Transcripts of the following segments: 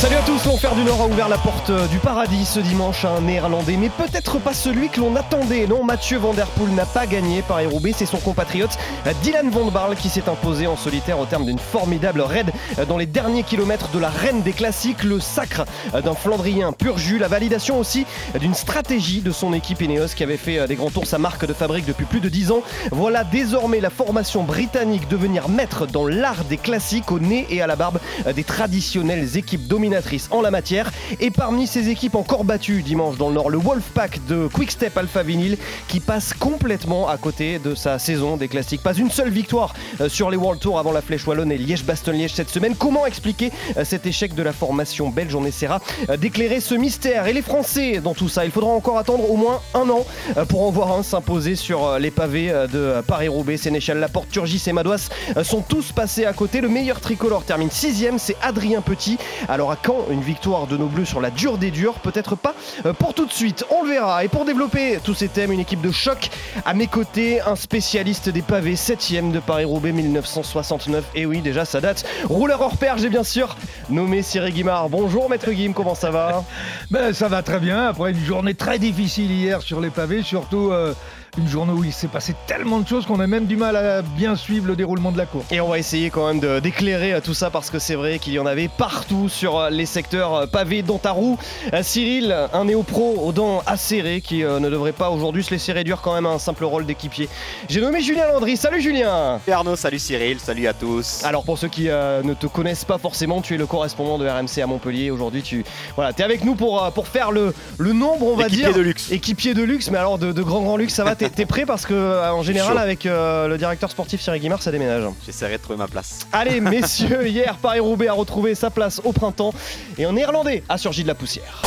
Salut à tous, l'enfer du Nord a ouvert la porte euh, du paradis ce dimanche à un néerlandais, mais peut-être pas celui que l'on attendait. Non, Mathieu Van Der Poel n'a pas gagné par roubaix c'est son compatriote euh, Dylan Van Barle qui s'est imposé en solitaire au terme d'une formidable raid euh, dans les derniers kilomètres de la reine des classiques, le sacre d'un Flandrien pur jus, la validation aussi d'une stratégie de son équipe Ineos qui avait fait des grands tours sa marque de fabrique depuis plus de 10 ans. Voilà désormais la formation britannique devenir maître dans l'art des classiques au nez et à la barbe des traditionnelles équipes dominantes en la matière. Et parmi ces équipes encore battues dimanche dans le Nord, le Wolfpack de Quickstep Alpha Vinyl qui passe complètement à côté de sa saison des classiques. Pas une seule victoire euh, sur les World Tour avant la Flèche Wallonne et Liège-Bastogne-Liège cette semaine. Comment expliquer euh, cet échec de la formation belge? On essaiera euh, d'éclairer ce mystère. Et les Français dans tout ça, il faudra encore attendre au moins un an pour en voir un s'imposer sur les pavés de Paris-Roubaix. Sénéchal, Laporte, Turgis et Madouas sont tous passés à côté. Le meilleur tricolore termine sixième, c'est Adrien Petit. Alors à quand une victoire de nos Bleus sur la dure des durs Peut-être pas euh, pour tout de suite, on le verra. Et pour développer tous ces thèmes, une équipe de choc à mes côtés, un spécialiste des pavés, 7ème de Paris-Roubaix 1969. Et oui, déjà ça date. Rouleur hors pair, j'ai bien sûr nommé Cyril Guimard. Bonjour Maître Guim, comment ça va? Ben, Ça va très bien, après une journée très difficile hier sur les pavés, surtout... Euh, une journée où il s'est passé tellement de choses qu'on a même du mal à bien suivre le déroulement de la course. Et on va essayer quand même d'éclairer euh, tout ça parce que c'est vrai qu'il y en avait partout sur euh, les secteurs euh, pavés d'Antarou. Cyril, un néo-pro aux dents acérées qui ne devrait pas aujourd'hui se laisser réduire quand même à un simple rôle d'équipier. J'ai nommé Julien Landry. Salut Julien Salut Arnaud, salut Cyril, salut à tous. Alors pour ceux qui ne te connaissent pas forcément, tu es le correspondant de RMC à Montpellier. Aujourd'hui, tu voilà, es avec nous pour, pour faire le, le nombre, on va dire. Équipier de luxe. Équipier de luxe, mais alors de, de grand grand luxe, ça va T'es prêt parce que euh, en général avec euh, le directeur sportif Thierry Guimard ça déménage. J'essaierai de trouver ma place. Allez messieurs, hier Paris-Roubaix a retrouvé sa place au printemps et en néerlandais a surgi de la poussière.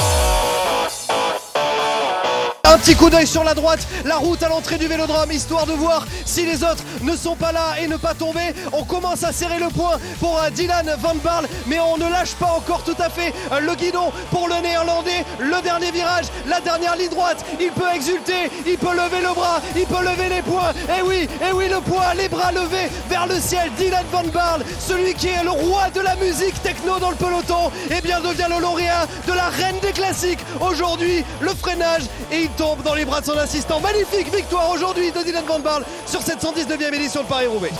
Un petit coup d'œil sur la droite, la route à l'entrée du vélodrome, histoire de voir si les autres ne sont pas là et ne pas tomber. On commence à serrer le point pour euh, Dylan Van Barl, mais on ne lâche pas encore tout à fait euh, le guidon pour le néerlandais. Le dernier virage, la dernière ligne droite, il peut exulter, il peut lever le bras, il peut lever les poings. Et eh oui, et eh oui, le poing, les bras levés vers le ciel. Dylan Van Barl, celui qui est le roi de la musique techno dans le peloton, et eh bien devient le lauréat de la reine des classiques. Aujourd'hui, le freinage et il dans les bras de son assistant. Magnifique victoire aujourd'hui de Dylan Van Barle sur cette 119e édition de Paris-Roubaix.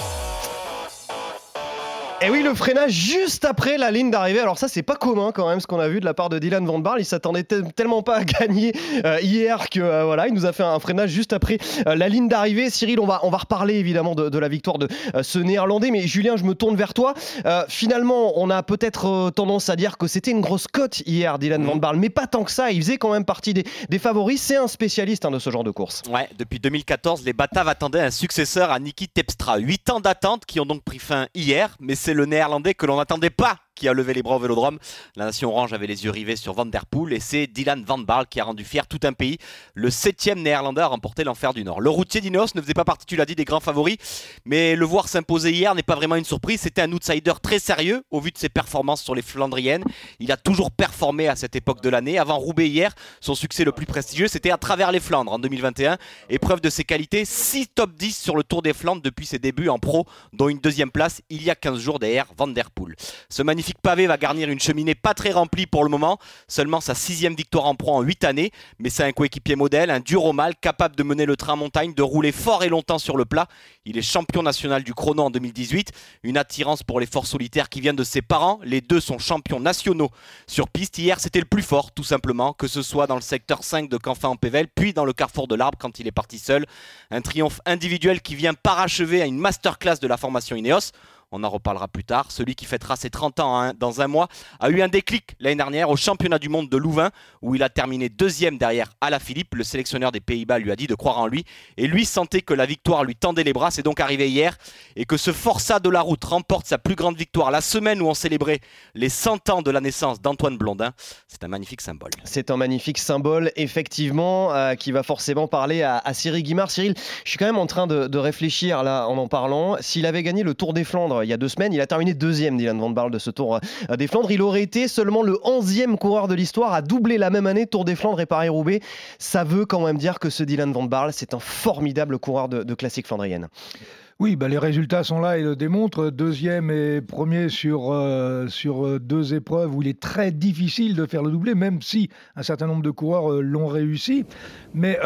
Et oui, le freinage juste après la ligne d'arrivée. Alors ça, c'est pas commun quand même ce qu'on a vu de la part de Dylan Van Barle. Il s'attendait tellement pas à gagner euh, hier que euh, voilà, il nous a fait un freinage juste après euh, la ligne d'arrivée. Cyril, on va on va reparler évidemment de, la victoire de ce Néerlandais. Mais Julien, je me tourne vers toi. finalement, on a peut-être tendance à dire que c'était une grosse cote hier, Dylan Van mhm. Barle, mais pas tant que ça. Il faisait quand même partie des, des favoris. C'est un spécialiste hein, de ce genre de course. Ouais, depuis 2014, les Bataves attendaient un successeur à Niki Tepstra. Huit ans d'attente qui ont donc pris fin hier, mais c'est le néerlandais que l'on n'attendait pas qui a levé les bras au vélodrome. La nation orange avait les yeux rivés sur Van Der Poel et c'est Dylan Van Barl qui a rendu fier tout un pays. Le septième néerlandais a remporté l'enfer du Nord. Le routier d'Ineos ne faisait pas partie, tu l'as dit, des grands favoris, mais le voir s'imposer hier n'est pas vraiment une surprise. C'était un outsider très sérieux au vu de ses performances sur les Flandriennes. Il a toujours performé à cette époque de l'année. Avant Roubaix hier, son succès le plus prestigieux, c'était à travers les Flandres en 2021. Épreuve de ses qualités, 6 top 10 sur le Tour des Flandres depuis ses débuts en pro, dont une deuxième place il y a 15 jours derrière Van Der Poel. Ce magnifique pavé va garnir une cheminée pas très remplie pour le moment. Seulement sa sixième victoire en pro en 8 années. Mais c'est un coéquipier modèle, un dur au mal, capable de mener le train montagne, de rouler fort et longtemps sur le plat. Il est champion national du chrono en 2018. Une attirance pour les forces solitaires qui viennent de ses parents. Les deux sont champions nationaux sur piste. Hier, c'était le plus fort, tout simplement, que ce soit dans le secteur 5 de Canfin en Pével, puis dans le carrefour de l'Arbre quand il est parti seul. Un triomphe individuel qui vient parachever à une masterclass de la formation Ineos on en reparlera plus tard. Celui qui fêtera ses 30 ans hein, dans un mois a eu un déclic l'année dernière au championnat du monde de Louvain où il a terminé deuxième derrière Philippe. Le sélectionneur des Pays-Bas lui a dit de croire en lui et lui sentait que la victoire lui tendait les bras. C'est donc arrivé hier et que ce Forçat de la route remporte sa plus grande victoire la semaine où on célébrait les 100 ans de la naissance d'Antoine Blondin. C'est un magnifique symbole. C'est un magnifique symbole, effectivement, euh, qui va forcément parler à, Cyril Guimard. Cyril, je suis quand même en train de, de réfléchir là en en parlant. S'il avait gagné le Tour des Flandres il y a deux semaines. Il a terminé deuxième, Dylan Van Barle, de ce Tour des Flandres. Il aurait été seulement le 11e coureur de l'histoire à doubler la même année Tour des Flandres et Paris-Roubaix. Ça veut quand même dire que ce Dylan Van Barle, c'est un formidable coureur de, de classique flandrienne. Oui, bah les résultats sont là et le démontrent. Deuxième et premier sur, euh, sur euh, deux épreuves où il est très difficile de faire le doublé, même si un certain nombre de coureurs euh, l'ont réussi. Mais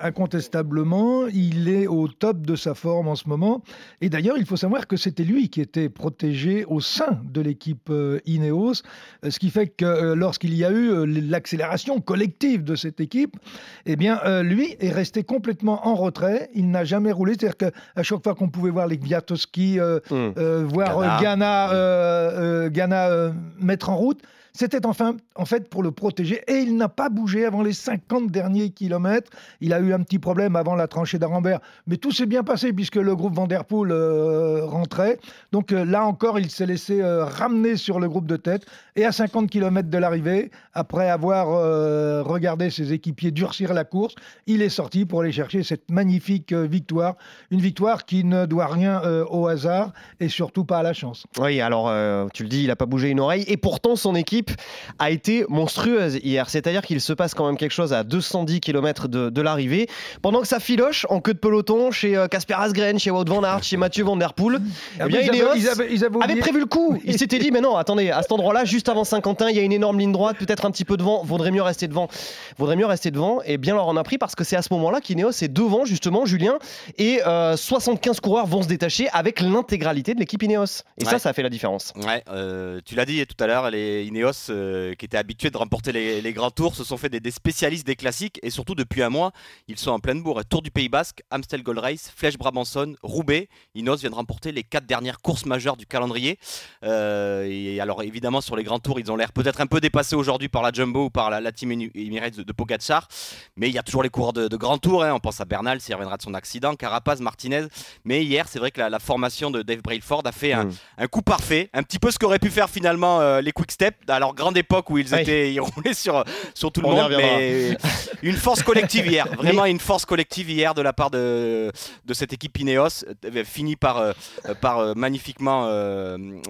incontestablement, il est au top de sa forme en ce moment. Et d'ailleurs, il faut savoir que c'était lui qui était protégé au sein de l'équipe Ineos, ce qui fait que lorsqu'il y a eu l'accélération collective de cette équipe, eh bien, lui est resté complètement en retrait. Il n'a jamais roulé. C'est-à-dire qu'à chaque fois qu'on pouvait voir les Gviatowski, euh, hmm. euh, voir Ghana, euh, Ghana mettre en route, c'était enfin, en fait pour le protéger et il n'a pas bougé avant les 50 derniers kilomètres. Il a eu un petit problème avant la tranchée d'Arambert, mais tout s'est bien passé puisque le groupe Vanderpool euh, rentrait. Donc euh, là encore, il s'est laissé euh, ramener sur le groupe de tête et à 50 km de l'arrivée, après avoir regardé ses équipiers durcir la course, il est sorti pour aller chercher cette magnifique victoire. Une victoire qui ne doit rien au hasard et surtout pas à la chance. Oui, alors tu le dis, il n'a pas bougé une oreille et pourtant son équipe a été monstrueuse hier. C'est-à-dire qu'il se passe quand même quelque chose à 210 km de, l'arrivée. Pendant que ça filoche en queue de peloton chez euh, Casper Asgren, chez Wout van Aert, chez Mathieu Van Der Poel, eh bien, ils, avaient, prévu le coup. Ils s'étaient dit, mais non, attendez, à cet endroit-là, juste avant Saint-Quentin, il y a une énorme ligne droite, peut-être un petit peu devant, vaudrait mieux rester devant. Vaudrait mieux rester devant. Et bien, leur en a pris parce que c'est à ce moment-là qu'Ineos est devant, justement, Julien, et 75 euh, coureurs vont se détacher avec l'intégralité de l'équipe Ineos. Et ça, ça a fait la différence. Ouais, euh, tu l'as dit tout à l'heure, les Ineos euh, qui étaient habitués de remporter les, grands tours, se sont fait des, spécialistes des classiques et surtout depuis un mois, ils sont en pleine bourre. Tour du Pays Basque, Amstel Gold Race, Flèche Brabanson, Roubaix. Inos vient de remporter les quatre dernières courses majeures du calendrier. Euh, et alors évidemment sur les grands tours, ils ont l'air peut-être un peu dépassés aujourd'hui par la Jumbo ou par la, team Emirates de, de Pogacar, mais il y a toujours les coureurs de, de grands tours. Hein. On pense à Bernal s'il reviendra de son accident, Carapaz, Martinez. Mais hier, c'est vrai que la, formation de Dave Brailford a fait un, mm. un, coup parfait, un petit peu ce qu'auraient pu faire finalement euh, les Quick Step à leur grande époque où ils étaient ils roulaient sur, sur tout le monde. Mais une force collective hier, vraiment une force collective hier de la part de, de cette équipe Ineos, euh, fini par, euh, par euh, magnifiquement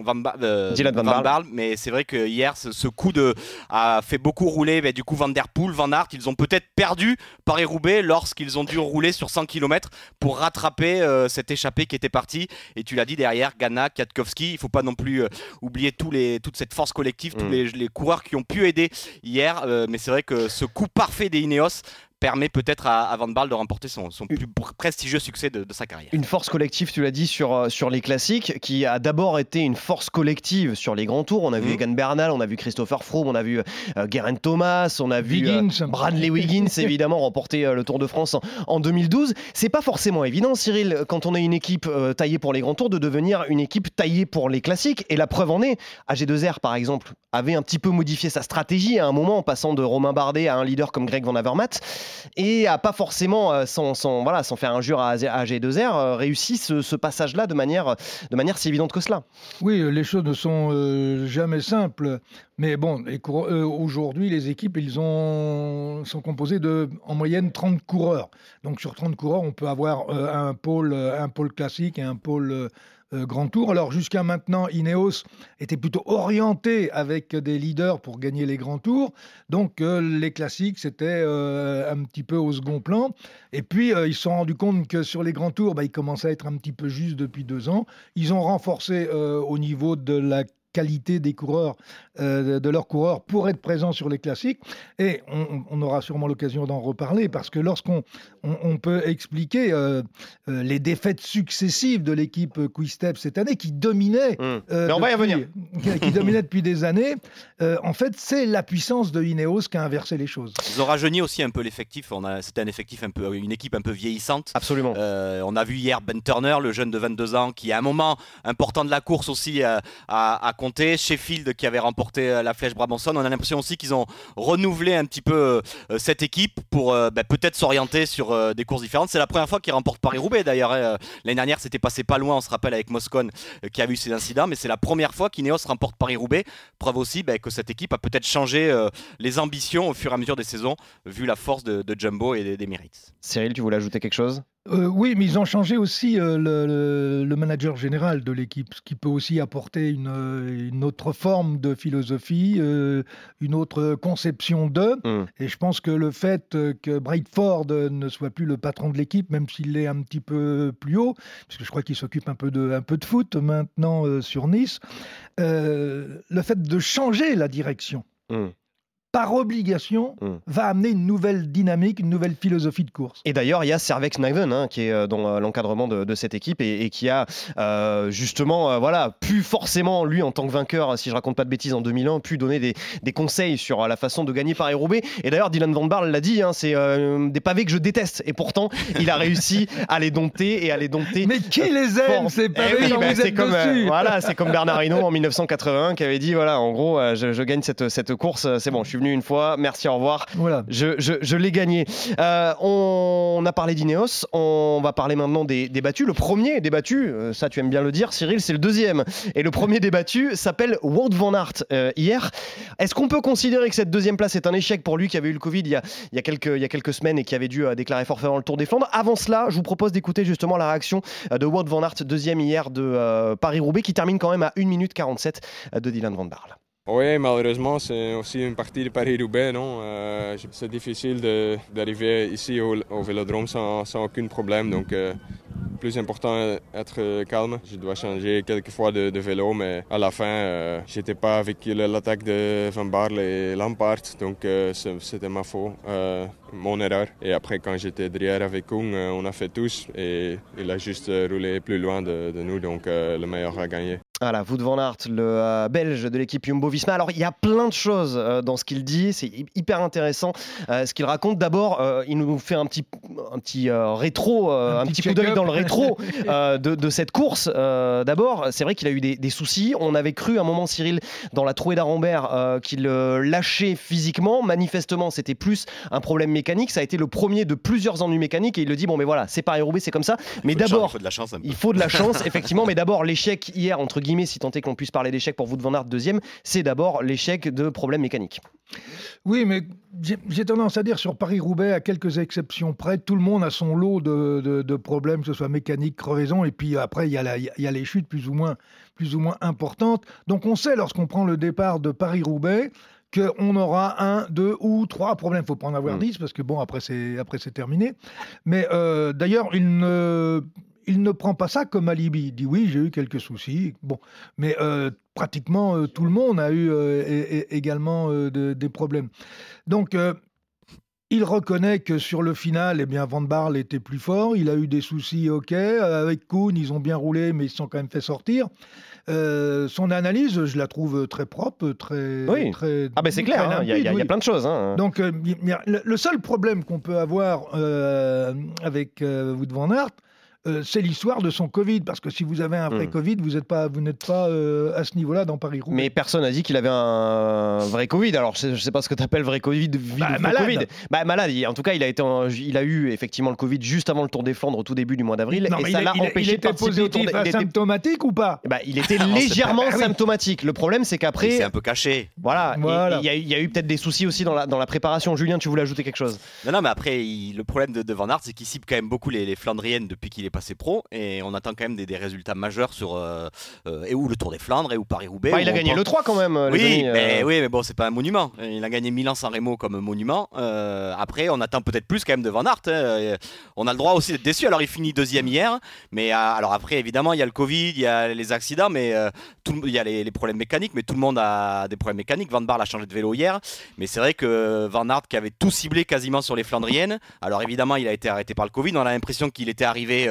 Van, Van, Mais c'est vrai que hier, ce, coup de, a fait beaucoup rouler du coup Van Der Poel, Van Aert. Ils ont peut-être perdu Paris-Roubaix lorsqu'ils ont dû rouler sur 100 km pour rattraper cette échappée qui était partie. Et tu l'as dit derrière, Ghana, Katkowski. Il faut pas non plus oublier tous les, toute cette force collective, tous mm. Les, coureurs qui ont pu aider hier. Euh, mais c'est vrai que ce coup parfait des Ineos permet peut-être à, Van Baal de remporter son, son plus prestigieux succêt de, sa carrière. Une force collective, tu l'as dit, sur, euh, sur les classiques, qui a d'abord été une force collective sur les grands tours. On a vu mm. Egan Bernal, on a vu Christopher Froome, on a vu euh, Geraint Thomas, on a vu euh, Bradley Wiggins, évidemment, remporter le Tour de France en, 2012. C'est pas forcément évident, Cyril, quand on est une équipe taillée pour les grands tours, de devenir une équipe taillée pour les classiques. Et la preuve en est, AG2R, par exemple, avait un petit peu modifié sa stratégie à un moment en passant de Romain Bardet à un leader comme Greg Van Avermaet et a pas forcément, euh, sans, voilà, sans faire injure à, à G2R, euh, réussi ce, passage-là de manière, de manière si évidente que cela. Oui, les choses ne sont euh, jamais simples. Mais bon, aujourd'hui, les équipes, ils ont, sont composées de, en moyenne, 30 coureurs. Donc sur 30 coureurs, on peut avoir un, pôle, un pôle classique et un pôle euh, grand Tour. Alors jusqu'à maintenant, Ineos était plutôt orienté avec des leaders pour gagner les grands tours. Donc euh, les classiques, c'était euh, un petit peu au second plan. Et puis ils se sont rendus compte que sur les grands tours, bah, ils commençaient à être un petit peu juste depuis deux ans. Ils ont renforcé au niveau de la qualité des coureurs, euh, de leurs coureurs pour être présents sur les classiques. Et on, aura sûrement l'occasion d'en reparler parce que lorsqu'on on, peut expliquer euh, euh, les défaites successives de l'équipe Quick-Step cette année qui dominait, mmh. Mais on va y revenir. qui dominait depuis des années, en fait, c'est la puissance de Ineos qui a inversé les choses. Ils ont rajeuni aussi un peu l'effectif. C'était un effectif un peu, une équipe un peu vieillissante. Absolument. on a vu hier Ben Turner, le jeune de 22 ans, qui à un moment important de la course aussi a, a compté. Sheffield qui avait remporté euh, la flèche Brabanson. On a l'impression aussi qu'ils ont renouvelé un petit peu euh, cette équipe pour euh, bah, peut-être s'orienter sur des courses différentes. C'est la première fois qu'ils remportent Paris-Roubaix d'ailleurs. Hein. L'année dernière, c'était passé pas loin, on se rappelle, avec Moscone qui a eu ces incidents, mais c'est la première fois qu'Ineos remporte Paris-Roubaix. Preuve aussi bah, que cette équipe a peut-être changé les ambitions au fur et à mesure des saisons, vu la force de, Jumbo et des, des Cyril, tu voulais ajouter quelque chose? Euh, oui, mais ils ont changé aussi euh, le, manager général de l'équipe, ce qui peut aussi apporter une, euh, une autre forme de philosophie, euh, une autre conception d'eux. Mm. Et je pense que le fait que Brightford ne soit plus le patron de l'équipe, même s'il est un petit peu plus haut, puisque je crois qu'il s'occupe un peu de, un peu de foot maintenant sur Nice, le fait de changer la direction Mm. Par obligation Mm. va amener une nouvelle dynamique, une nouvelle philosophie de course. Et d'ailleurs, il y a Servex Niven hein, qui est euh, dans euh, l'encadrement de, de cette équipe et, et qui a euh, justement, euh, voilà, pu forcément, lui en tant que vainqueur, si je raconte pas de bêtises, en 2001, pu donner des, des conseils sur la façon de gagner Paris-Roubaix. Et d'ailleurs, Dylan Van Barle l'a dit, hein, c'est euh, des pavés que je déteste. Et pourtant, il a réussi à les dompter et à les dompter. Mais qui les aime, ces Eh pavés oui, bah, c'est comme, voilà, c'est comme Bernard Hinault en 1981 qui avait dit voilà, en gros, je, je gagne cette, cette course, c'est bon, je suis venu une fois, merci, au revoir. Voilà. Je, je- je l'ai gagné. Euh, on a parlé d'Ineos, on va parler maintenant des, des battus. Le premier débattu, euh, ça tu aimes bien le dire, Cyril, c'est le deuxième. Et le premier débattu s'appelle Wout van Aert euh, hier. Est-ce qu'on peut considérer que cette deuxième place est un échec pour lui qui avait eu le Covid il y a, il y a, quelques, il y a quelques semaines et qui avait dû déclarer forfait dans le Tour des Flandres? Avant cela, je vous propose d'écouter justement la réaction de Wout van Aert, deuxième hier de euh, Paris-Roubaix, qui termine quand même à 1 minute 47 euh, de Dylan Van Barle. Oui, malheureusement, c'est aussi une partie de Paris-Roubaix, non? Euh, C'est difficile d'arriver ici au, au Vélodrome sans, sans aucun problème, donc euh, plus important être calme. Je dois changer quelques fois de, de vélo, mais à la fin, euh, j'étais pas avec l'attaque de Van Barle et Lampard, donc euh, c'était ma faute, euh, mon erreur. Et après, quand j'étais derrière avec Kung, euh, on a fait tous et il a juste roulé plus loin de, de nous, donc euh, le meilleur a gagné. Voilà, Wout van Aert, le euh, belge de l'équipe Jumbo-Visma. Alors, il y a plein de choses euh, dans ce qu'il dit, c'est hy- hyper intéressant euh, ce qu'il raconte. D'abord, euh, il nous fait un petit, un petit euh, rétro, euh, Un un, petit petit coup d'œil. Dans le rétro euh, de, de cette course. Euh, D'abord, c'est vrai qu'il a eu des, des soucis. On avait cru à un moment, Cyril, dans la trouée d'Arambert, euh, qu'il lâchait physiquement. Manifestement, c'était plus un problème mécanique. Ça a été le premier de plusieurs ennuis mécaniques et il le dit bon, mais voilà, c'est Paris-Roubaix, c'est comme ça. Mais d'abord, il faut de la chance il faut de la chance, effectivement, mais d'abord l'échec hier, entre guillemets, si tant est qu'on puisse parler d'échec pour vous de Van Aert deuxième, c'est d'abord l'échec de problèmes mécaniques. Oui, mais j'ai tendance à dire sur Paris-Roubaix, à quelques exceptions près, tout le monde a son lot de, de- de problèmes, ce soit mécanique, crevaison, et puis après, il y, a la- il y a les chutes plus ou moins, plus ou moins importantes. Donc on sait, lorsqu'on prend le départ de Paris-Roubaix, qu'on aura un, deux ou trois problèmes. Il faut pas en avoir Mm. dix, parce que bon, après c'est après c'est terminé. Mais euh, d'ailleurs, il ne, il ne prend pas ça comme alibi. Il dit oui, j'ai eu quelques soucis. Bon, mais euh, pratiquement euh, tout le monde a eu également de- des problèmes. Donc, il reconnaît que sur le final, eh bien, Van Barle était plus fort. Il a eu des soucis, ok. Euh, Avec Kuhn, ils ont bien roulé, mais ils se sont quand même fait sortir. Euh, son analyse, je la trouve très propre, très. Oui. très Ah ben c'est clair, hein, il y, y a- y plein de choses. hein. Donc, euh, a- le, seul problème qu'on peut avoir euh, avec Wout van Aert, euh, c'est l'histoire de son Covid. Parce que si vous avez un vrai Mm. Covid, vous n'êtes pas, vous n'êtes pas euh, à ce niveau-là dans Paris-Roubaix. Mais personne n'a dit qu'il avait un vrai Covid. Alors, je sais, je sais pas ce que tu appelles vrai Covid, Bah, malade. Covid. Bah, malade. il- En tout cas, il a, été en- il a eu effectivement le Covid juste avant le Tour des Flandres au tout début du mois d'avril. Non, Et mais ça il, l'a il- il empêché de était participer au Tour positif, des- il était- asymptomatique ou pas? Bah, il était Non, c'est légèrement pas- Ah symptomatique. Le problème, c'est Il qu'après, s'est un peu caché. voilà, il y, a eu- il y a eu peut-être des soucis aussi dans la, dans la préparation. Julien, tu voulais ajouter quelque chose? Non, non, mais après, il- le problème de, de Van Aert, c'est qu'il cible quand même beaucoup les, les Flandriennes depuis qu'il est passé pro. Et on attend quand même des, des résultats majeurs sur. euh, euh, et où le Tour des Flandres, et où Paris-Roubaix. Bah, Il a gagné le 3 quand même. les Oui, euh. mais, oui, mais bon, c'est pas un monument. Il a gagné Milan-San Remo comme monument. Euh, après, on attend peut-être plus quand même de Van Aert. hein. Euh, On a le droit aussi d'être déçu. Alors, il finit deuxième hier. Mais euh, alors après, évidemment, il y a le Covid, il y a les accidents, mais euh, tout il y a les, les problèmes mécaniques. Mais tout le monde a des problèmes mécaniques. Van Barle a changé de vélo hier. Mais c'est vrai que Van Aert, qui avait tout ciblé quasiment sur les Flandriennes, alors évidemment, il a été arrêté par le Covid. On a l'impression qu'il était arrivé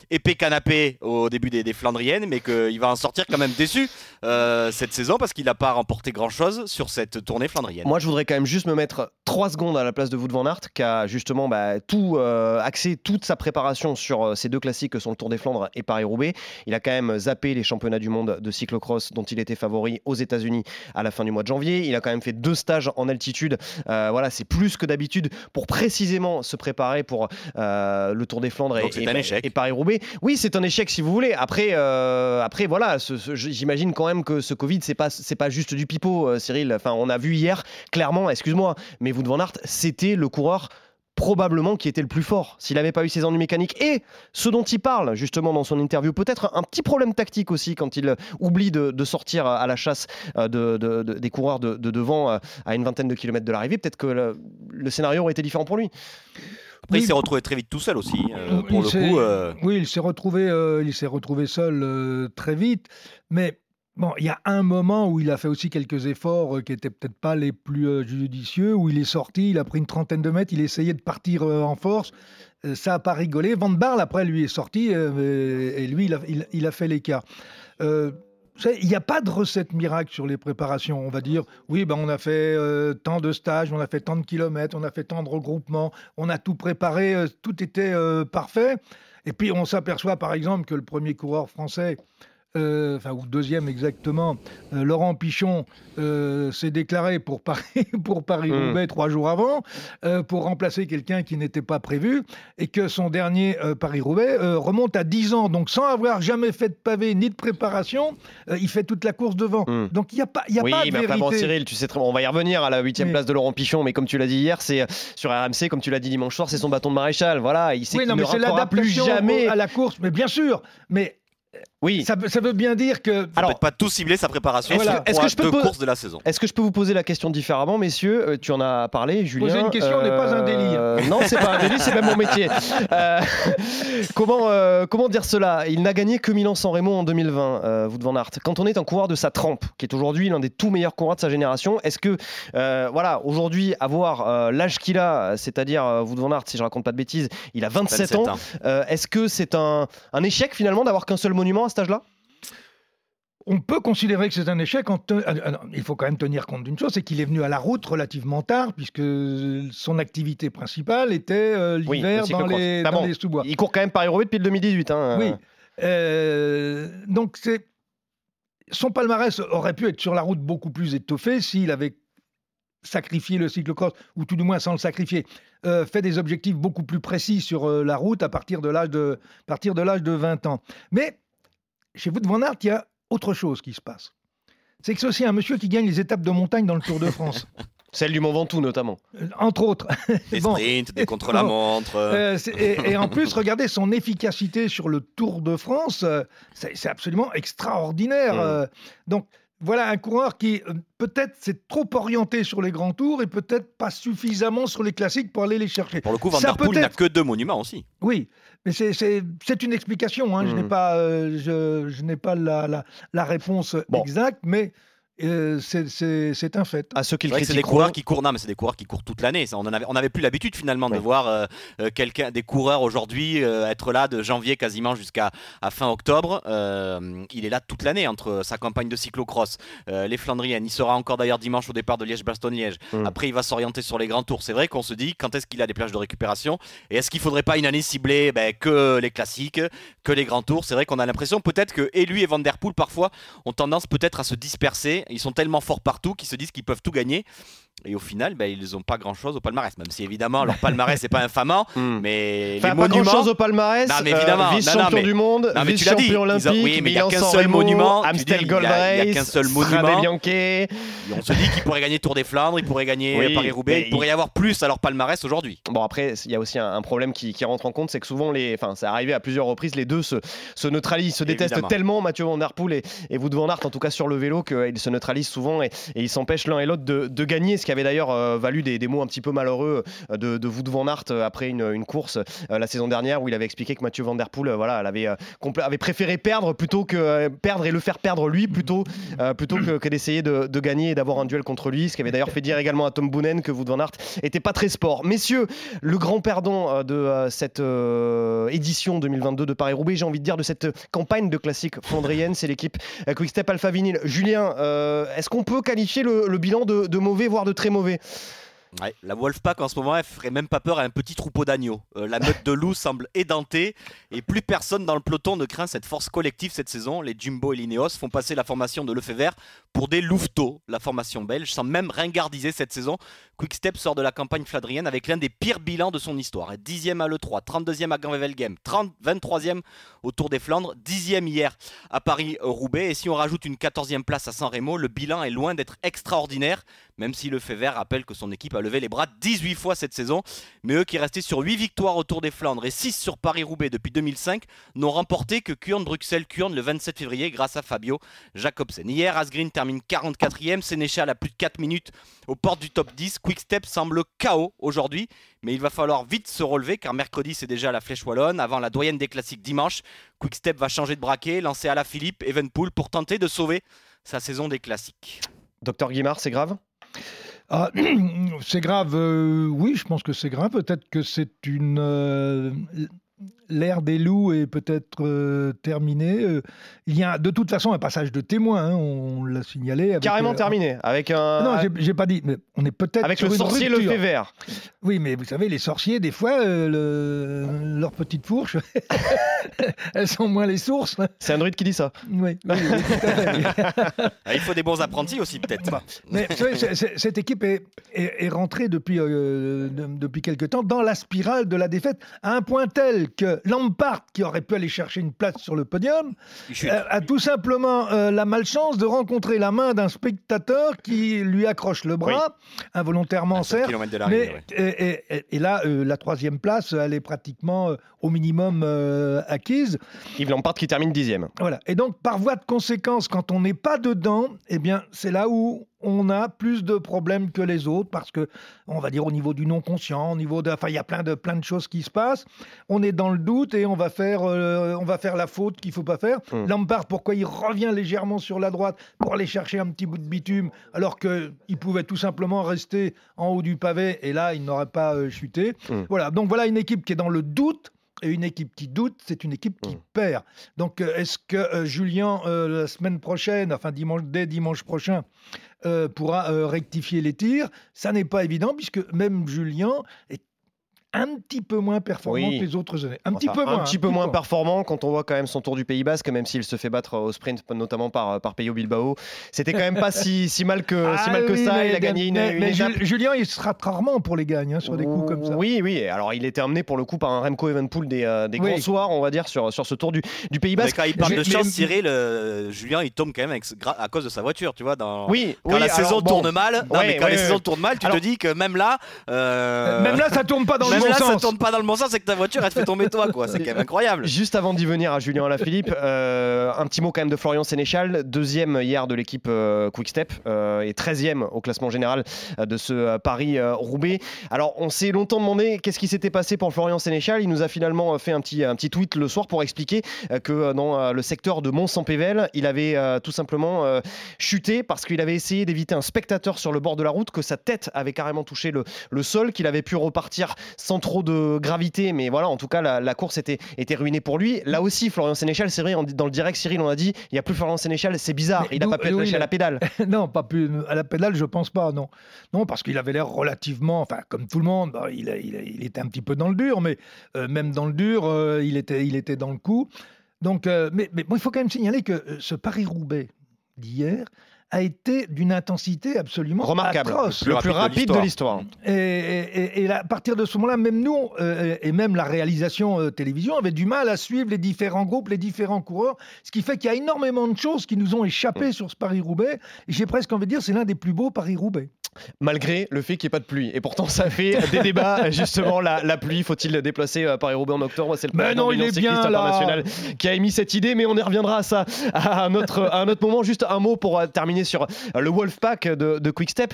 épais canapé au début des, des Flandriennes, mais qu'il va en sortir quand même déçu euh, cette saison parce qu'il n'a pas remporté grand-chose sur cette tournée flandrienne. Moi, je voudrais quand même juste me mettre 3 secondes à la place de Wout van Aert, qui a justement bah, tout euh, axé toute sa préparation sur euh, ces deux classiques que sont le Tour des Flandres et Paris-Roubaix. Il a quand même zappé les championnats du monde de cyclocross dont il était favori aux États-Unis à la fin du mois de janvier. Il a quand même fait deux stages en altitude. Euh, voilà, c'est plus que d'habitude pour précisément se préparer pour le Tour des Flandres et Paris-Roubaix. Oui, c'est un échec si vous voulez. Après, euh, voilà, j'imagine quand même que ce Covid, c'est pas, c'est pas juste du pipeau, euh, Cyril. Enfin, on a vu hier clairement, excuse-moi, mais de Van Aert, c'était le coureur probablement qui était le plus fort s'il n'avait pas eu ses ennuis mécaniques. Et ce dont il parle justement dans son interview, peut-être un petit problème tactique aussi quand il oublie de, sortir à la chasse de, des coureurs de, devant à une vingtaine de kilomètres de l'arrivée. Peut-être que le, scénario aurait été différent pour lui. Après, il s'est retrouvé très vite tout seul aussi. pour le coup, Oui, il s'est retrouvé, il s'est retrouvé seul très vite. Mais Bon, il y a un moment où il a fait aussi quelques efforts euh, qui n'étaient peut-être pas les plus euh, judicieux, où il est sorti, il a pris une trentaine de mètres, il essayait de partir euh, en force. ça n'a pas rigolé. Van Barle, après, lui est sorti et lui, il a, il, a fait l'écart. Il n'y a pas de recette miracle sur les préparations. On va dire, oui, ben on a fait tant de stages, on a fait tant de kilomètres, on a fait tant de regroupements, on a tout préparé, tout était parfait. Et puis on s'aperçoit par exemple que le premier coureur français euh, enfin, ou deuxième exactement, euh, Laurent Pichon euh, s'est déclaré pour Paris, pour Paris-Roubaix hmm. trois jours avant, pour remplacer quelqu'un qui n'était pas prévu, et que son dernier Paris-Roubaix remonte à 10 ans. Donc, sans avoir jamais fait de pavé ni de préparation, il fait toute la course devant. Hmm. Donc, il n'y a pas, y a oui, pas de mais Bon, Cyril, tu sais très on va y revenir à la huitième place de Laurent Pichon, mais comme tu l'as dit hier, c'est sur RMC, comme tu l'as dit dimanche soir, c'est son bâton de maréchal. Voilà, il sait oui, mais ne plus jamais à la course, mais bien sûr, mais oui. Ça, ça, veut bien dire que. Alors, peut pas tout cibler sa préparation voilà. est-ce que je peux deux courses de la saison. Est-ce que je peux vous poser la question différemment, messieurs? Euh, Tu en as parlé, Julien. Poser une question n'est pas un délit. Euh, non, c'est pas un délit, c'est même mon métier. Euh, comment, comment dire cela? Il n'a gagné que Milan-San Remo en 2020, vous Van Aert. Quand on est un coureur de sa trempe, qui est aujourd'hui l'un des tout meilleurs coureurs de sa génération, est-ce que, voilà, aujourd'hui, avoir l'âge qu'il a, c'est-à-dire, vous Van Aert, si je raconte pas de bêtises, il a 27, ans, est-ce que c'est un, un échec finalement d'avoir qu'un seul monument à cet âge-là? On peut considérer que c'est un échec. Euh, euh, il faut quand même tenir compte d'une chose, c'est qu'il est venu à la route relativement tard, puisque son activité principale était euh, l'hiver dans, les, sous-bois. Il court quand même Paris-Roubaix depuis le 2018. Hein. Oui. donc c'est son palmarès aurait pu être sur la route beaucoup plus étoffé s'il avait sacrifié le cyclocross, ou tout du moins sans le sacrifier, fait des objectifs beaucoup plus précis sur la route à partir de l'âge de, partir de l'âge de 20 ans. Mais chez vous de Van Aert, il y a autre chose qui se passe. C'est que c'est aussi un monsieur qui gagne les étapes de montagne dans le Tour de France. Celle du Mont Ventoux notamment. Euh, entre autres. Des sprints, des contre-la-montre. Euh, et, en plus, regardez son efficacité sur le Tour de France, euh, c'est absolument extraordinaire. Mmh. donc, voilà un coureur qui peut-être s'est trop orienté sur les grands tours et peut-être pas suffisamment sur les classiques pour aller les chercher. Pour le coup, Van Der Poel n'a que deux monuments aussi. Oui, mais c'est une explication. Hein. Je n'ai pas, euh, je, je n'ai pas la, la, la réponse exacte, mais euh, c'est un fait. À ceux qui c'est des coureurs qui courent, non, mais c'est des coureurs qui courent toute l'année. On avait, on avait plus l'habitude finalement de voir euh, euh, quelqu'un, des coureurs aujourd'hui être là de janvier quasiment jusqu'à fin octobre. il est là toute l'année entre sa campagne de cyclocross, les Flandriennes. Il sera encore d'ailleurs dimanche au départ de Liège-Bastogne-Liège. Mm. Après, il va s'orienter sur les grands tours. C'est vrai qu'on se dit quand est-ce qu'il a des plages de récupération? Et est-ce qu'il faudrait pas une année cibler ben, que les classiques, que les grands tours? C'est vrai qu'on a l'impression peut-être que et lui et Van Der Poel parfois ont tendance peut-être à se disperser ils sont tellement forts partout qu'ils se disent qu'ils peuvent tout gagner. Et au final, bah, ils n'ont pas grand chose au palmarès, même si évidemment leur palmarès n'est pas infamant. Hmm. mais enfin, les pas monuments... grand chose au palmarès. Non, mais évidemment, euh, vice-champion du monde, vice-champion olympique, oui, mais il n'y a qu'un seul monument. Amstel Gold Race, il n'y a qu'un seul monument. On se dit qu'il pourrait gagner Tour des Flandres, il pourrait gagner Paris-Roubaix, il pourrait y avoir plus à leur palmarès aujourd'hui. Bon, après, il y a aussi un, problème qui, rentre en compte, c'est que souvent, les, enfin, c'est arrivé à plusieurs reprises, les deux se, se neutralisent, se détestent tellement, Mathieu Van Der Poel et, et Wout Van Aert, en tout cas sur le vélo, qu'ils se neutralisent souvent et, ils s'empêchent l'un et l'autre de, de, gagner, ce qui avait d'ailleurs euh, valu des, mots un petit peu malheureux euh, de, de Wout van Aert euh, après une, course la saison dernière où il avait expliqué que Mathieu Van Der Poel voilà, avait, préféré perdre plutôt que perdre et le faire perdre lui plutôt, plutôt que, d'essayer de, gagner et d'avoir un duel contre lui, ce qui avait d'ailleurs fait dire également à Tom Boonen que Wout van Aert était pas très sport. Messieurs, le grand perdant de cette édition 2022 de Paris-Roubaix, j'ai envie de dire de cette campagne de classique flandrienne, c'est l'équipe Quickstep Alpha Vinyl. Julien, est-ce qu'on peut qualifier le, bilan de mauvais, voire de mauvais la Wolfpack en ce moment, elle ferait même pas peur à un petit troupeau d'agneaux. Euh, la meute de loups semble édentée et plus personne dans le peloton ne craint cette force collective cette saison. Les Jumbo et l'Ineos font passer la formation de Lefebvre pour des louveteaux. La formation belge sans même ringardiser cette saison. Quickstep sort de la campagne fladrienne avec l'un des pires bilans de son histoire. 10e à l'E3, 32e à Gand-Wevelgem, 23e au Tour des Flandres, 10e hier à Paris-Roubaix. Et si on rajoute une 14e place à San Remo, le bilan est loin d'être extraordinaire, même si le fait rappelle que son équipe a levé les bras 18 fois cette saison. Mais eux qui restaient sur 8 victoires autour des Flandres et 6 sur Paris-Roubaix depuis 2005 n'ont remporté que Kurn-Bruxelles-Kurn le 27 février grâce à Fabio Jacobsen. Hier, Asgreen termine 44e, Sénéchal à plus de 4 minutes aux portes du top 10. Quickstep semble chaos aujourd'hui, mais il va falloir vite se relever car mercredi c'est déjà la flèche wallonne. Avant la doyenne des classiques dimanche, Quickstep va changer de braquet, lancer à la Philippe, Evenpool pour tenter de sauver sa saison des classiques. Docteur Guimard, c'est grave? Ah, c'est grave, euh, oui, je pense que c'est grave. Peut-être que c'est une. Euh, l'ère des loups est peut-être euh, terminée. Euh, il y a de toute façon un passage de témoin, hein, on l'a signalé. Carrément euh, terminé, avec un. Non, j'ai pas dit, mais on est peut-être. Avec le sorcier le fait vert. Oui, mais vous savez, les sorciers, des fois, le... leurs petites fourches, elles sont moins les sources. C'est un druide qui dit ça. Oui, oui, ah, il faut des bons apprentis aussi, peut-être. Bah, mais vous savez, cette équipe est, est, rentrée depuis, depuis quelque temps dans la spirale de la défaite, à un point tel que Lampard, qui aurait pu aller chercher une place sur le podium, euh, a tout simplement euh, la malchance de rencontrer la main d'un spectateur qui lui accroche le bras, involontairement certes. Mais, et, là, euh, la troisième place, elle est pratiquement au minimum acquise. Yves Lampard qui termine dixième. Voilà. Et donc, par voie de conséquence, quand on n'est pas dedans, eh bien, c'est là où on a plus de problèmes que les autres parce que, on va dire, au niveau du non-conscient, au niveau de. Enfin, il y a plein de, plein de choses qui se passent. On est dans le doute et on va faire, euh, on va faire la faute qu'il faut pas faire. Mmh. Lampard, pourquoi il revient légèrement sur la droite pour aller chercher un petit bout de bitume alors qu'il pouvait tout simplement rester en haut du pavé et là, il n'aurait pas euh, chuté. Mmh. Voilà, donc voilà une équipe qui est dans le doute et une équipe qui doute, c'est une équipe qui mmh. perd. Donc, euh, est-ce que Julien, la semaine prochaine, enfin dimanche, dès dimanche prochain, euh, pourra euh, rectifier les tirs. Ça n'est pas évident puisque même Julien est un petit peu moins performant que les autres années. Un petit peu moins. Un petit peu moins performant quand on voit quand même son tour du Pays Basque, même s'il se fait battre au sprint, notamment par, par Peyo Bilbao. C'était quand même pas si, si mal que, si mal que ah ça. il a gagné une, mais, Julien, il se rate rarement pour les gagnes hein, sur des coups comme ça. Oui, oui. Alors, il était amené pour le coup par un Remco Evenpool des, euh, des grands soirs, on va dire, sur, sur ce tour du, du Pays Basque. Mais quand il parle de chance, Cyril, euh, Julien, il tombe quand même à cause de sa voiture, tu vois. Dans... Oui, quand la saison tourne mal, non, mais quand la saison tourne mal, tu te dis que même là. Euh, même là, ça tourne pas dans le bon sens. ça tourne pas dans le bon sens, c'est que ta voiture, elle te fait tomber toi, quoi. C'est quand même incroyable. Juste avant d'y venir à Julien Alaphilippe, euh, un petit mot quand même de Florian Sénéchal, deuxième hier de l'équipe euh, Quickstep euh, et 13e au classement général de ce Paris-Roubaix. Alors, on s'est longtemps demandé qu'est-ce qui s'était passé pour Florian Sénéchal. Il nous a finalement fait un petit, un petit tweet le soir pour expliquer que dans le secteur de Mont-Saint-Pével, il avait tout simplement chuté parce qu'il avait essayé d'éviter un spectateur sur le bord de la route, que sa tête avait carrément touché le, le sol, qu'il avait pu repartir sans trop de gravité, mais voilà, en tout cas, la, course était, était ruinée pour lui. Là aussi, Florian Sénéchal, c'est vrai, dans le direct, Cyril, on a dit, il n'y a plus Florian Sénéchal, c'est bizarre, il n'a pas pu être lâché à la pédale. non, pas plus à la pédale, je pense pas, non. Non, parce qu'il avait l'air relativement, enfin, comme tout le monde, bah, il, il, était un petit peu dans le dur, mais euh, même dans le dur, euh, il, était, il était dans le coup. Donc, euh, mais, mais bon, il faut quand même signaler que ce Paris-Roubaix d'hier, a été d'une intensité absolument remarquable, atroce. le plus rapide de l'histoire. Et, à partir de ce moment-là, même nous euh, et même la réalisation euh, télévision avait du mal à suivre les différents groupes, les différents coureurs, ce qui fait qu'il y a énormément de choses qui nous ont échappé mm. sur ce Paris-Roubaix. Et j'ai presque envie de dire, c'est l'un des plus beaux Paris-Roubaix malgré le fait qu'il n'y ait pas de pluie. Et pourtant, ça fait des débats, justement, la, pluie, faut-il déplacer euh, Paris-Roubaix en octobre? C'est le président non, il est bien, international qui a émis cette idée, mais on y reviendra à ça à un autre, à un autre moment. Juste un mot pour terminer sur le Wolfpack de, de Quickstep.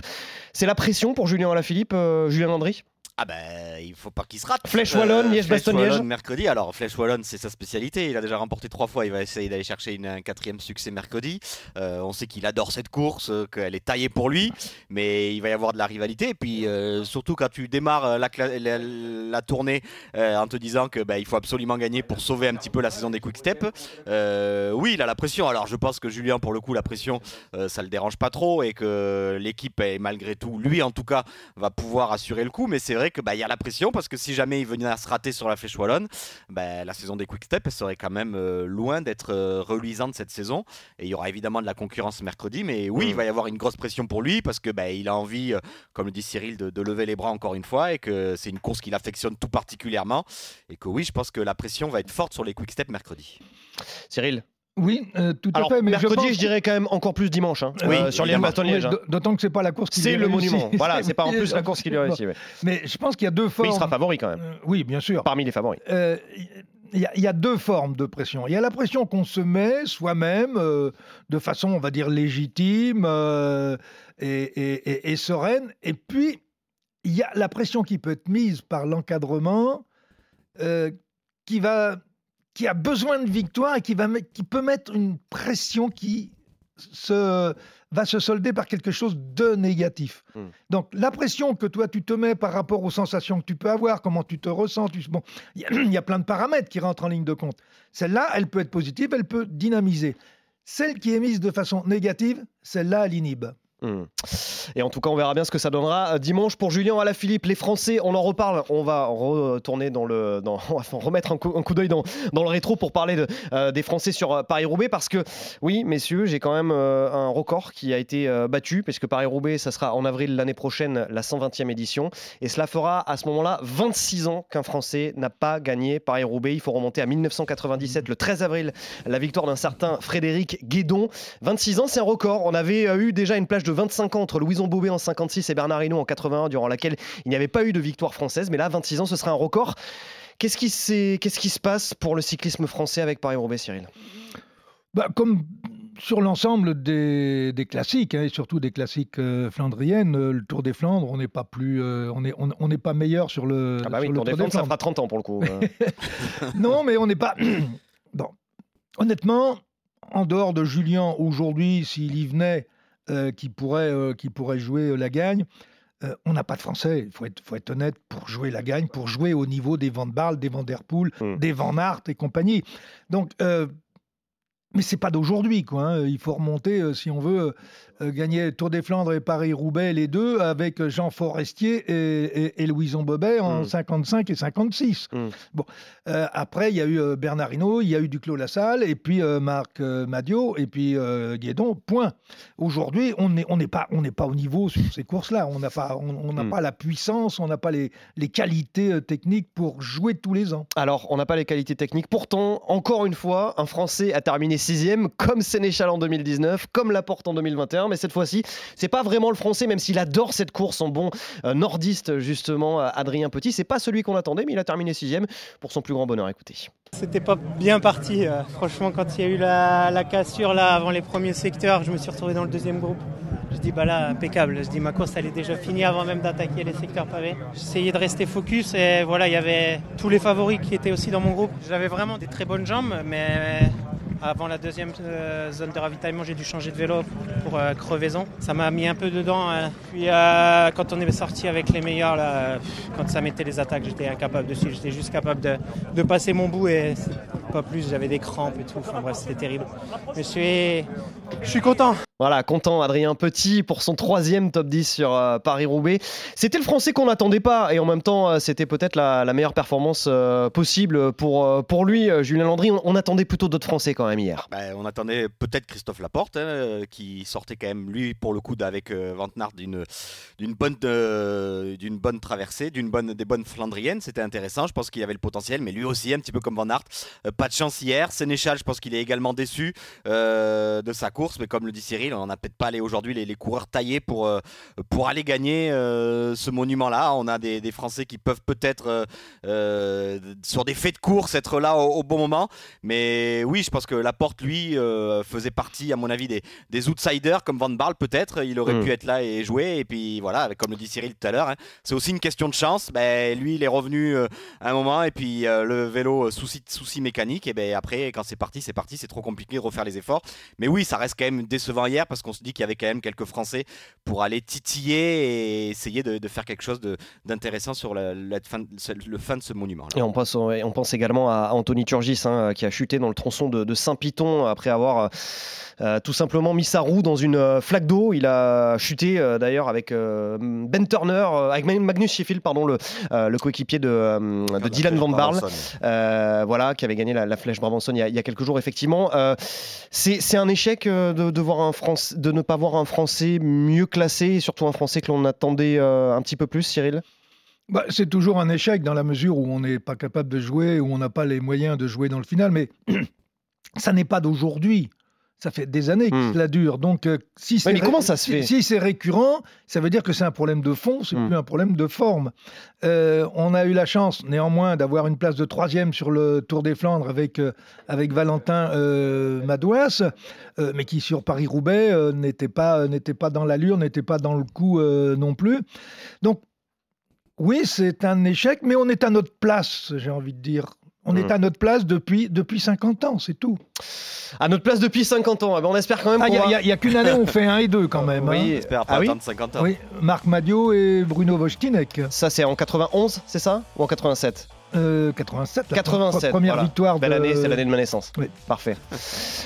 C'est la pression pour Julien Alaphilippe, euh, Julien Landry? Ah ben, il faut pas qu'il se rate. Flèche Wallonne, Liège, Bastogne, Liège. mercredi. Alors, Flèche Wallonne, c'est sa spécialité. Il a déjà remporté trois fois. Il va essayer d'aller chercher une, un quatrième succès mercredi. Euh, on sait qu'il adore cette course, euh, qu'elle est taillée pour lui, mais il va y avoir de la rivalité. Et puis, euh, surtout quand tu démarres la, la, tournée en te disant que ben, il faut absolument gagner pour sauver un petit peu la saison des Quick Step. oui, il a la pression. Alors, je pense que Julien, pour le coup, la pression, ça le dérange pas trop et que l'équipe est malgré tout, lui en tout cas, va pouvoir assurer le coup. Mais c'est vrai qu'il bah, y a la pression parce que si jamais il venait à se rater sur la flèche wallonne, bah, la saison des Quick Step serait quand même euh, loin d'être euh, reluisante cette saison. Et il y aura évidemment de la concurrence mercredi, mais oui, il mm. va y avoir une grosse pression pour lui parce que bah, il a envie, euh, comme le dit Cyril, de, lever les bras encore une fois et que c'est une course qu'il affectionne tout particulièrement. Et que oui, je pense que la pression va être forte sur les Quick Step mercredi. Cyril, Oui, euh, tout à fait. Mais mercredi, je, je, pense- dirais quand même encore plus dimanche. hein, Oui, euh, sur. Liège-Bastogne-Liège. Oui, hein. D'autant que c'est pas la course qui C'est le monument. Voilà, c'est pas en plus la course qui lui réussit. ouais. Mais je pense qu'il y a deux formes. Mais il sera favori quand même, Euh, oui, bien sûr. parmi les favoris. Euh, Il y, a- il y a deux formes de pression. Il y a la pression qu'on se met soi-même euh, de façon, on va dire, légitime euh, et, et- et- et sereine. Et puis, il y a la pression qui peut être mise par l'encadrement euh, qui, va, qui a besoin de victoire et qui, va, qui peut mettre une pression qui se, va se solder par quelque chose de négatif. Hmm. Donc la pression que toi tu te mets par rapport aux sensations que tu peux avoir, comment tu te ressens, tu- bon, il y, y a plein de paramètres qui rentrent en ligne de compte. Celle-là, elle peut être positive, elle peut dynamiser. Celle qui est mise de façon négative, celle-là, elle inhibe. Hmm. Et en tout cas, on verra bien ce que ça donnera euh, dimanche pour Julien Alaphilippe. Les Français, on en reparle. On va retourner dans le, dans, on va remettre un coup, un coup d'œil dans, dans le rétro pour parler de, euh, des Français sur euh, Paris-Roubaix parce que, oui, messieurs, j'ai quand même un record qui a été euh, battu parce que Paris-Roubaix, ça sera en avril l'année prochaine, la 120e édition. Et cela fera à ce moment-là 26 ans qu'un Français n'a pas gagné Paris-Roubaix. Il faut remonter à 1997, le 13 avril, la victoire d'un certain Frédéric Guédon. 26 ans, c'est un record. On avait eu déjà une plage de 25 ans entre Louison Bobet en 56 et Bernard Hinault en 81, durant laquelle il n'y avait pas eu de victoire française. Mais là, 26 ans, ce serait un record. Qu'est-ce qui, qu'est-ce qui se passe pour le cyclisme français avec Paris-Roubaix, Cyril? Bah, comme sur l'ensemble des, des classiques, hein, et surtout des classiques euh, flandriennes, euh, le Tour des Flandres, on n'est pas plus, euh, on n'est on, on pas meilleur sur le, Ah bah oui, le Tour des Flandres, ça fera 30 ans pour le coup. Euh, non, mais on n'est pas. bon, honnêtement, en dehors de Julien, aujourd'hui, s'il y venait, euh, qui, pourrait, euh, qui pourrait jouer euh, la gagne, euh, on n'a pas de Français. Il faut être, faut être honnête pour jouer la gagne, pour jouer au niveau des Van Barle, des Van Der Poel, Mm. des Van Aert et compagnie. Donc. mais c'est pas d'aujourd'hui, quoi. hein. Il faut remonter, si on veut, euh, gagner Tour des Flandres et Paris-Roubaix, les deux, avec Jean Forestier et, et- et Louison Bobet en Mm. 55 et 56. Mm. Bon, euh, après, il y a eu euh, Bernard Hinault, il y a eu Duclos Lassalle, et puis Marc Madiot, et puis Guédon, point. Aujourd'hui, on n'est on n'est pas, on pas au niveau sur ces courses-là. On n'a pas, on, on n'a Mm. pas la puissance, on n'a pas les, les qualités techniques pour jouer tous les ans. Alors, on n'a pas les qualités techniques. Pourtant, encore une fois, un Français a terminé sixième, comme Sénéchal en 2019, comme Laporte en 2021. Mais cette fois-ci, c'est pas vraiment le Français, même s'il adore cette course en bon euh, nordiste, justement, euh, Adrien Petit. C'est pas celui qu'on attendait, mais il a terminé sixième pour son plus grand bonheur. Écoutez. C'était pas bien parti. euh. Franchement, quand il y a eu la, la cassure là avant les premiers secteurs, je me suis retrouvé dans le deuxième groupe. Je dis bah là impeccable. Je dis ma course elle est déjà finie avant même d'attaquer les secteurs pavés. J'essayais de rester focus et voilà il y avait tous les favoris qui étaient aussi dans mon groupe. J'avais vraiment des très bonnes jambes, mais avant la deuxième euh, zone de ravitaillement, j'ai dû changer de vélo pour euh, crevaison. Ça m'a mis un peu dedans. hein. Puis euh, quand on est sorti avec les meilleurs, là, quand ça mettait les attaques, j'étais incapable de suivre. J'étais juste capable de, de passer mon bout et pas plus. J'avais des crampes et tout. Enfin bref, c'était terrible. Mais je suis, je suis content. Voilà, content Adrien Petit pour son troisième top 10 sur euh, Paris-Roubaix. C'était le Français qu'on n'attendait pas et en même temps, euh, c'était peut-être la, meilleure performance euh, possible pour, pour lui, Julien Landry. On, attendait plutôt d'autres Français quand même hier. Ben, on attendait peut-être Christophe Laporte, hein, qui sortait quand même, lui, pour le coup, avec Van d'une d'une bonne, d'une bonne traversée, d'une bonne, des bonnes Flandriennes. C'était intéressant. Je pense qu'il avait le potentiel, mais lui aussi, un petit peu comme Van pas de chance hier. Sénéchal, je pense qu'il est également déçu de sa course, mais comme le dit Cyril, on n'a peut-être pas les- aujourd'hui les, les coureurs taillés pour, euh, pour aller gagner euh, ce monument-là. On a des, des Français qui peuvent peut-être, euh, sur des faits de course, être là au, au bon moment. Mais oui, je pense que Laporte, lui, faisait partie, à mon avis, des, des outsiders comme Van Barle, peut-être. Il aurait Mm. pu être là et jouer. Et puis voilà, comme le dit Cyril tout à l'heure, hein, c'est aussi une question de chance. Ben, lui, il est revenu euh, à un moment. Et puis euh, le vélo, euh, souci, souci mécanique. Et ben, après, quand c'est parti, c'est parti. C'est trop compliqué de refaire les efforts. Mais oui, ça reste quand même décevant hier parce qu'on se dit qu'il y avait quand même quelques Français pour aller titiller et essayer de, de faire quelque chose d'intéressant sur la, la fin, le fin de ce monument. Et on pense, et on pense également à Anthony Turgis hein, qui a chuté dans le tronçon de, de Saint-Piton après avoir euh, euh, tout simplement mis sa roue dans une euh, flaque d'eau. Il a chuté euh, d'ailleurs avec euh, Ben Turner, avec Magnus Sheffield, pardon, le, euh, le coéquipier de, euh, de Dylan Van Barle. Euh, voilà, qui avait gagné la, la flèche Brabanson il y, a, il y a quelques jours, effectivement. Euh, c'est un échec de, de voir un De ne pas voir un Français mieux classé, et surtout un Français que l'on attendait euh, un petit peu plus, Cyril? Bah, c'est toujours un échec dans la mesure où on n'est pas capable de jouer, où on n'a pas les moyens de jouer dans le final. Mais ça n'est pas d'aujourd'hui. Ça fait des années que Hmm. cela dure. Donc, euh, si c'est mais ré- comment ça se si- fait Si c'est récurrent, ça veut dire que c'est un problème de fond, c'est Hmm. plus un problème de forme. Euh, on a eu la chance, néanmoins, d'avoir une place de troisième sur le Tour des Flandres avec, euh, avec Valentin Madouas, mais qui sur Paris-Roubaix n'était pas, n'était pas dans l'allure, n'était pas dans le coup non plus. Donc, oui, c'est un échec, mais on est à notre place, j'ai envie de dire. On Hmm. est à notre place depuis, depuis 50 ans, c'est tout. À notre place depuis 50 ans. Ah ben, on espère quand même Ah, qu'on Il va- n'y a, qu'une année, on fait un et deux quand même. Oui. hein. J'espère pas Ah oui attendre 50 ans. Oui, Marc Madio et Bruno Wojcinek. Ça, c'est en 91, c'est ça? Ou en 87 Euh, 87, la 87, première voilà. victoire Belle de... année, c'est l'année de ma naissance. Oui. Parfait.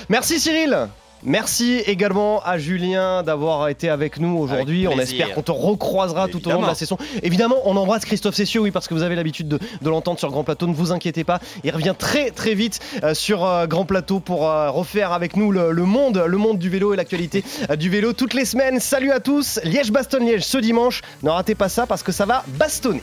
Merci Cyril Merci également à Julien d'avoir été avec nous aujourd'hui. Avec On espère qu'on te recroisera tout au long de la session. Évidemment, on embrasse Christophe Cessieux, oui, parce que vous avez l'habitude de, de l'entendre sur Grand Plateau. Ne vous inquiétez pas, il revient très très vite euh, sur euh, Grand Plateau pour euh, refaire avec nous le, le monde, le monde du vélo et l'actualité du vélo toutes les semaines. Salut à tous, Liège-Bastogne-Liège ce dimanche. Ne ratez pas ça parce que ça va bastonner.